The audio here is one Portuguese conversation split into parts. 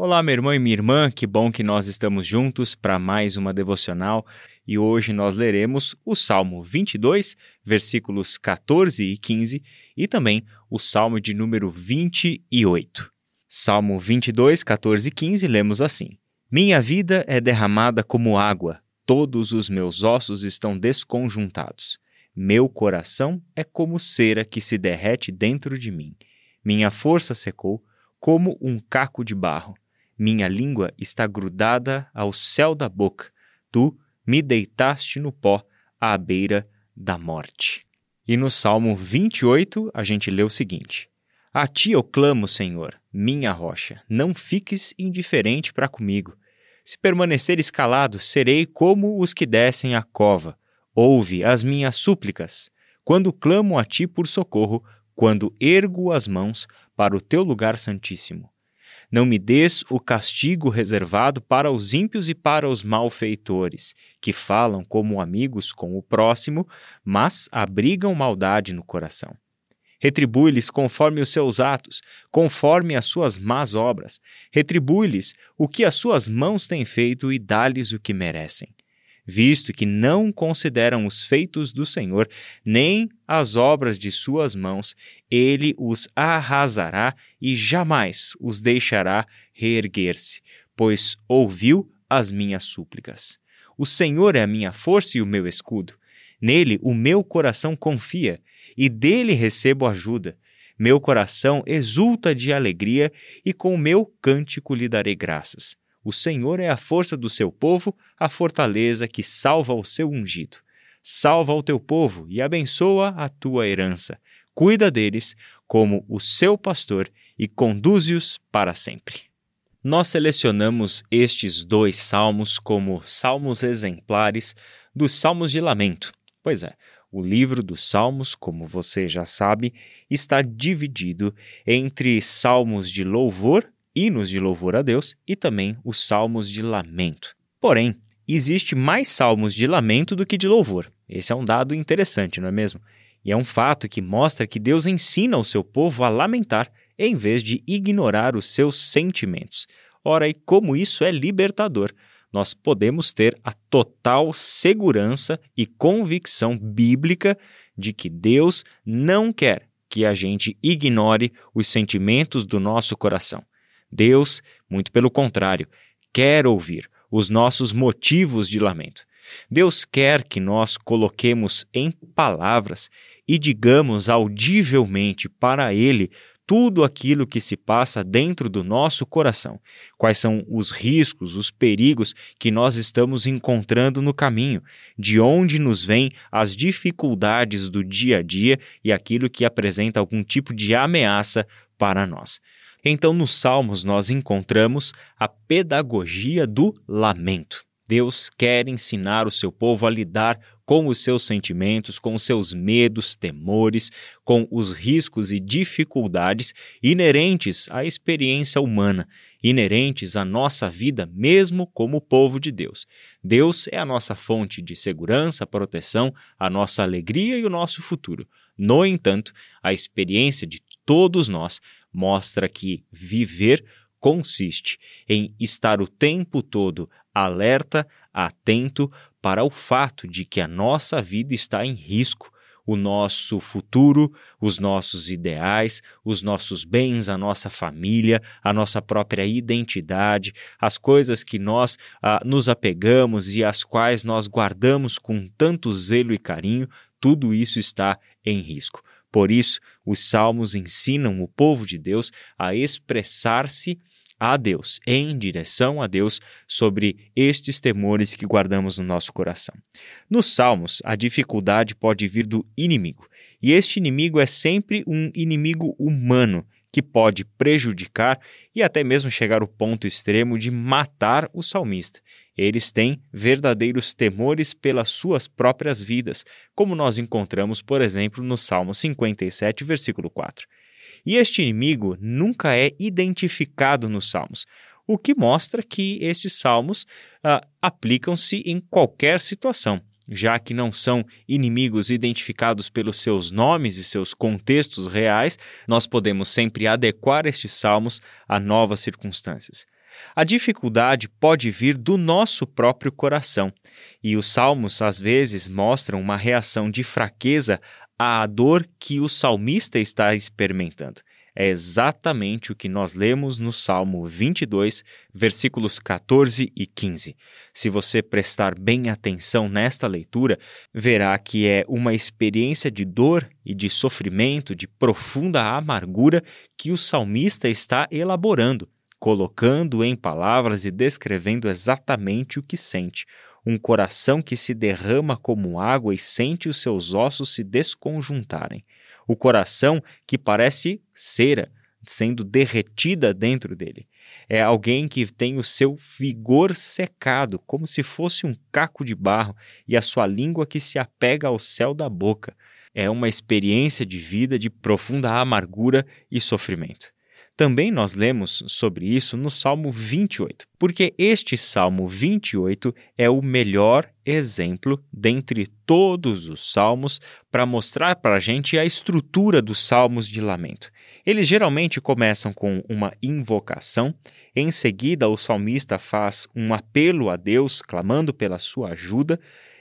Olá, meu irmão e minha irmã, que bom que nós estamos juntos para mais uma devocional e hoje nós leremos o Salmo 22, versículos 14 e 15 e também o Salmo de número 28. Salmo 22, 14 e 15 lemos assim: Minha vida é derramada como água, todos os meus ossos estão desconjuntados. Meu coração é como cera que se derrete dentro de mim. Minha força secou como um caco de barro. Minha língua está grudada ao céu da boca. Tu me deitaste no pó, à beira da morte. E no Salmo 28, a gente lê o seguinte: A ti eu clamo, Senhor, minha rocha, não fiques indiferente para comigo. Se permaneceres calado, serei como os que descem à cova. Ouve as minhas súplicas. Quando clamo a ti por socorro, quando ergo as mãos para o teu lugar santíssimo. Não me des o castigo reservado para os ímpios e para os malfeitores, que falam como amigos com o próximo, mas abrigam maldade no coração. Retribui-lhes conforme os seus atos, conforme as suas más obras. Retribui-lhes o que as suas mãos têm feito e dá-lhes o que merecem visto que não consideram os feitos do Senhor, nem as obras de suas mãos, ele os arrasará e jamais os deixará reerguer-se, pois ouviu as minhas súplicas. O Senhor é a minha força e o meu escudo. Nele o meu coração confia, e dele recebo ajuda. Meu coração exulta de alegria, e com o meu cântico lhe darei graças. O Senhor é a força do seu povo, a fortaleza que salva o seu ungido. Salva o teu povo e abençoa a tua herança. Cuida deles como o seu pastor e conduze-os para sempre. Nós selecionamos estes dois salmos como salmos exemplares dos salmos de lamento. Pois é, o livro dos Salmos, como você já sabe, está dividido entre salmos de louvor hinos de louvor a Deus e também os salmos de lamento. Porém, existe mais salmos de lamento do que de louvor. Esse é um dado interessante, não é mesmo? E é um fato que mostra que Deus ensina o seu povo a lamentar em vez de ignorar os seus sentimentos. Ora, e como isso é libertador, nós podemos ter a total segurança e convicção bíblica de que Deus não quer que a gente ignore os sentimentos do nosso coração. Deus, muito pelo contrário, quer ouvir os nossos motivos de lamento. Deus quer que nós coloquemos em palavras e digamos audivelmente para Ele tudo aquilo que se passa dentro do nosso coração. Quais são os riscos, os perigos que nós estamos encontrando no caminho, de onde nos vêm as dificuldades do dia a dia e aquilo que apresenta algum tipo de ameaça para nós. Então, nos Salmos, nós encontramos a pedagogia do lamento. Deus quer ensinar o seu povo a lidar com os seus sentimentos, com os seus medos, temores, com os riscos e dificuldades inerentes à experiência humana, inerentes à nossa vida, mesmo como povo de Deus. Deus é a nossa fonte de segurança, proteção, a nossa alegria e o nosso futuro. No entanto, a experiência de todos nós mostra que viver consiste em estar o tempo todo alerta, atento para o fato de que a nossa vida está em risco, o nosso futuro, os nossos ideais, os nossos bens, a nossa família, a nossa própria identidade, as coisas que nós ah, nos apegamos e as quais nós guardamos com tanto zelo e carinho, tudo isso está em risco. Por isso, os salmos ensinam o povo de Deus a expressar-se a Deus, em direção a Deus, sobre estes temores que guardamos no nosso coração. Nos Salmos, a dificuldade pode vir do inimigo, e este inimigo é sempre um inimigo humano que pode prejudicar e até mesmo chegar ao ponto extremo de matar o salmista. Eles têm verdadeiros temores pelas suas próprias vidas, como nós encontramos, por exemplo, no Salmo 57, versículo 4. E este inimigo nunca é identificado nos Salmos, o que mostra que estes salmos ah, aplicam-se em qualquer situação já que não são inimigos identificados pelos seus nomes e seus contextos reais, nós podemos sempre adequar estes salmos a novas circunstâncias. A dificuldade pode vir do nosso próprio coração, e os salmos às vezes mostram uma reação de fraqueza à dor que o salmista está experimentando. É exatamente o que nós lemos no Salmo 22, versículos 14 e 15. Se você prestar bem atenção nesta leitura, verá que é uma experiência de dor e de sofrimento, de profunda amargura que o salmista está elaborando, colocando em palavras e descrevendo exatamente o que sente um coração que se derrama como água e sente os seus ossos se desconjuntarem o coração que parece cera sendo derretida dentro dele. É alguém que tem o seu vigor secado, como se fosse um caco de barro, e a sua língua que se apega ao céu da boca. É uma experiência de vida de profunda amargura e sofrimento. Também nós lemos sobre isso no Salmo 28, porque este Salmo 28 é o melhor exemplo dentre todos os salmos para mostrar para a gente a estrutura dos salmos de lamento. Eles geralmente começam com uma invocação, em seguida, o salmista faz um apelo a Deus, clamando pela sua ajuda.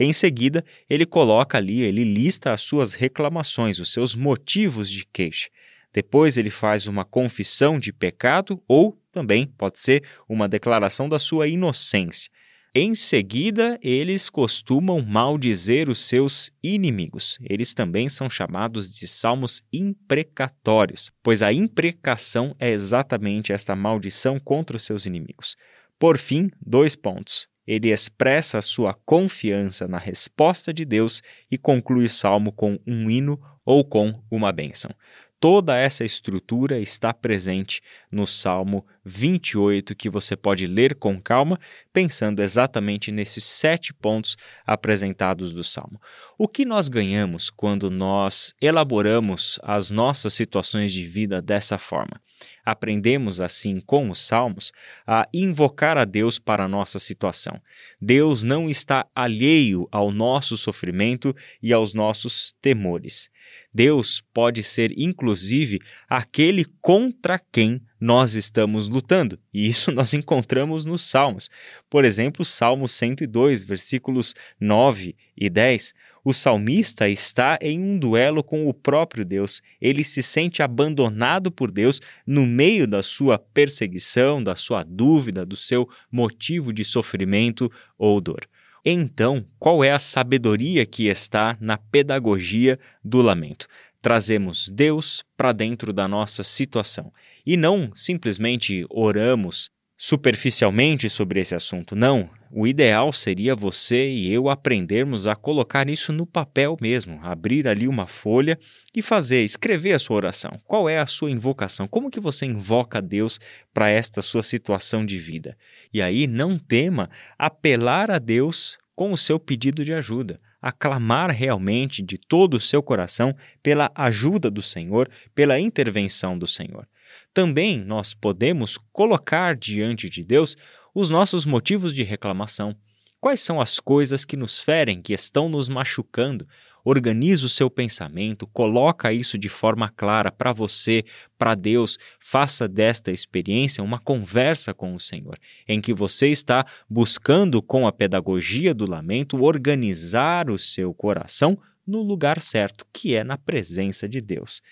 Em seguida, ele coloca ali, ele lista as suas reclamações, os seus motivos de queixa. Depois ele faz uma confissão de pecado ou também pode ser uma declaração da sua inocência. Em seguida, eles costumam maldizer os seus inimigos. Eles também são chamados de salmos imprecatórios, pois a imprecação é exatamente esta maldição contra os seus inimigos. Por fim, dois pontos. Ele expressa a sua confiança na resposta de Deus e conclui o salmo com um hino ou com uma bênção. Toda essa estrutura está presente no Salmo 28, que você pode ler com calma, pensando exatamente nesses sete pontos apresentados do Salmo. O que nós ganhamos quando nós elaboramos as nossas situações de vida dessa forma? Aprendemos, assim, com os Salmos, a invocar a Deus para a nossa situação. Deus não está alheio ao nosso sofrimento e aos nossos temores. Deus pode ser, inclusive, aquele contra quem nós estamos lutando. E isso nós encontramos nos Salmos. Por exemplo, Salmo 102, versículos 9 e 10. O salmista está em um duelo com o próprio Deus. Ele se sente abandonado por Deus no meio da sua perseguição, da sua dúvida, do seu motivo de sofrimento ou dor. Então, qual é a sabedoria que está na pedagogia do lamento? Trazemos Deus para dentro da nossa situação e não simplesmente oramos superficialmente sobre esse assunto. Não, o ideal seria você e eu aprendermos a colocar isso no papel mesmo, abrir ali uma folha e fazer, escrever a sua oração. Qual é a sua invocação? Como que você invoca Deus para esta sua situação de vida? E aí não tema apelar a Deus com o seu pedido de ajuda, aclamar realmente de todo o seu coração pela ajuda do Senhor, pela intervenção do Senhor. Também nós podemos colocar diante de Deus os nossos motivos de reclamação. Quais são as coisas que nos ferem, que estão nos machucando? Organize o seu pensamento, coloca isso de forma clara para você, para Deus. Faça desta experiência uma conversa com o Senhor, em que você está buscando, com a pedagogia do lamento, organizar o seu coração no lugar certo, que é na presença de Deus.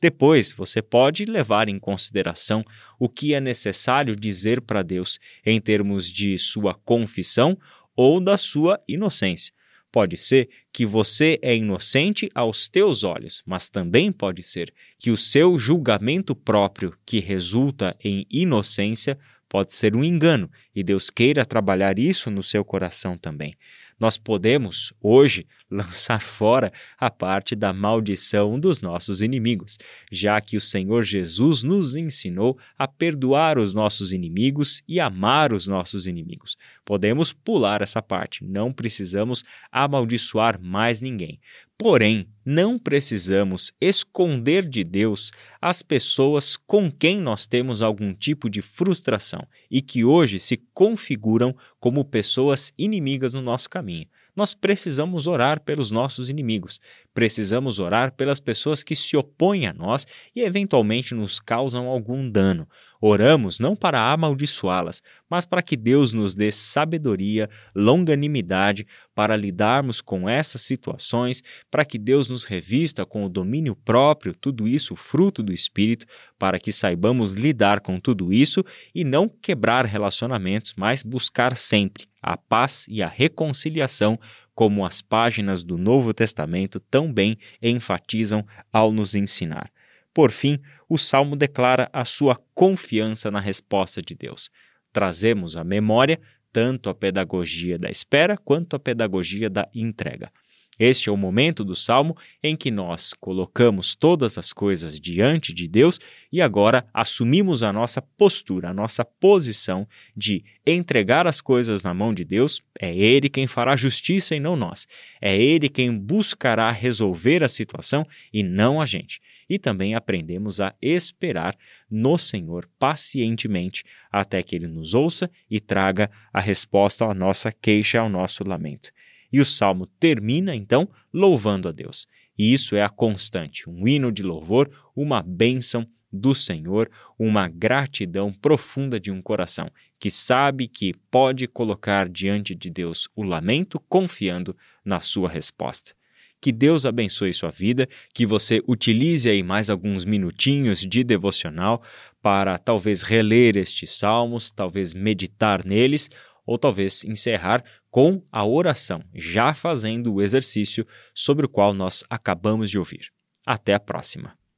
Depois, você pode levar em consideração o que é necessário dizer para Deus em termos de sua confissão ou da sua inocência. Pode ser que você é inocente aos teus olhos, mas também pode ser que o seu julgamento próprio, que resulta em inocência, pode ser um engano e Deus queira trabalhar isso no seu coração também. Nós podemos, hoje, lançar fora a parte da maldição dos nossos inimigos, já que o Senhor Jesus nos ensinou a perdoar os nossos inimigos e amar os nossos inimigos. Podemos pular essa parte, não precisamos amaldiçoar mais ninguém. Porém, não precisamos esconder de Deus as pessoas com quem nós temos algum tipo de frustração e que hoje se configuram como pessoas inimigas no nosso caminho. Nós precisamos orar pelos nossos inimigos, precisamos orar pelas pessoas que se opõem a nós e eventualmente nos causam algum dano. Oramos não para amaldiçoá-las, mas para que Deus nos dê sabedoria, longanimidade para lidarmos com essas situações, para que Deus nos revista com o domínio próprio, tudo isso fruto do Espírito, para que saibamos lidar com tudo isso e não quebrar relacionamentos, mas buscar sempre a paz e a reconciliação, como as páginas do Novo Testamento tão bem enfatizam ao nos ensinar. Por fim, o salmo declara a sua confiança na resposta de Deus. Trazemos à memória tanto a pedagogia da espera quanto a pedagogia da entrega. Este é o momento do salmo em que nós colocamos todas as coisas diante de Deus e agora assumimos a nossa postura, a nossa posição de entregar as coisas na mão de Deus. É Ele quem fará justiça e não nós. É Ele quem buscará resolver a situação e não a gente e também aprendemos a esperar no Senhor pacientemente até que Ele nos ouça e traga a resposta à nossa queixa, ao nosso lamento. E o salmo termina então louvando a Deus. E isso é a constante, um hino de louvor, uma bênção do Senhor, uma gratidão profunda de um coração que sabe que pode colocar diante de Deus o lamento confiando na sua resposta. Que Deus abençoe sua vida, que você utilize aí mais alguns minutinhos de devocional para talvez reler estes salmos, talvez meditar neles, ou talvez encerrar com a oração, já fazendo o exercício sobre o qual nós acabamos de ouvir. Até a próxima.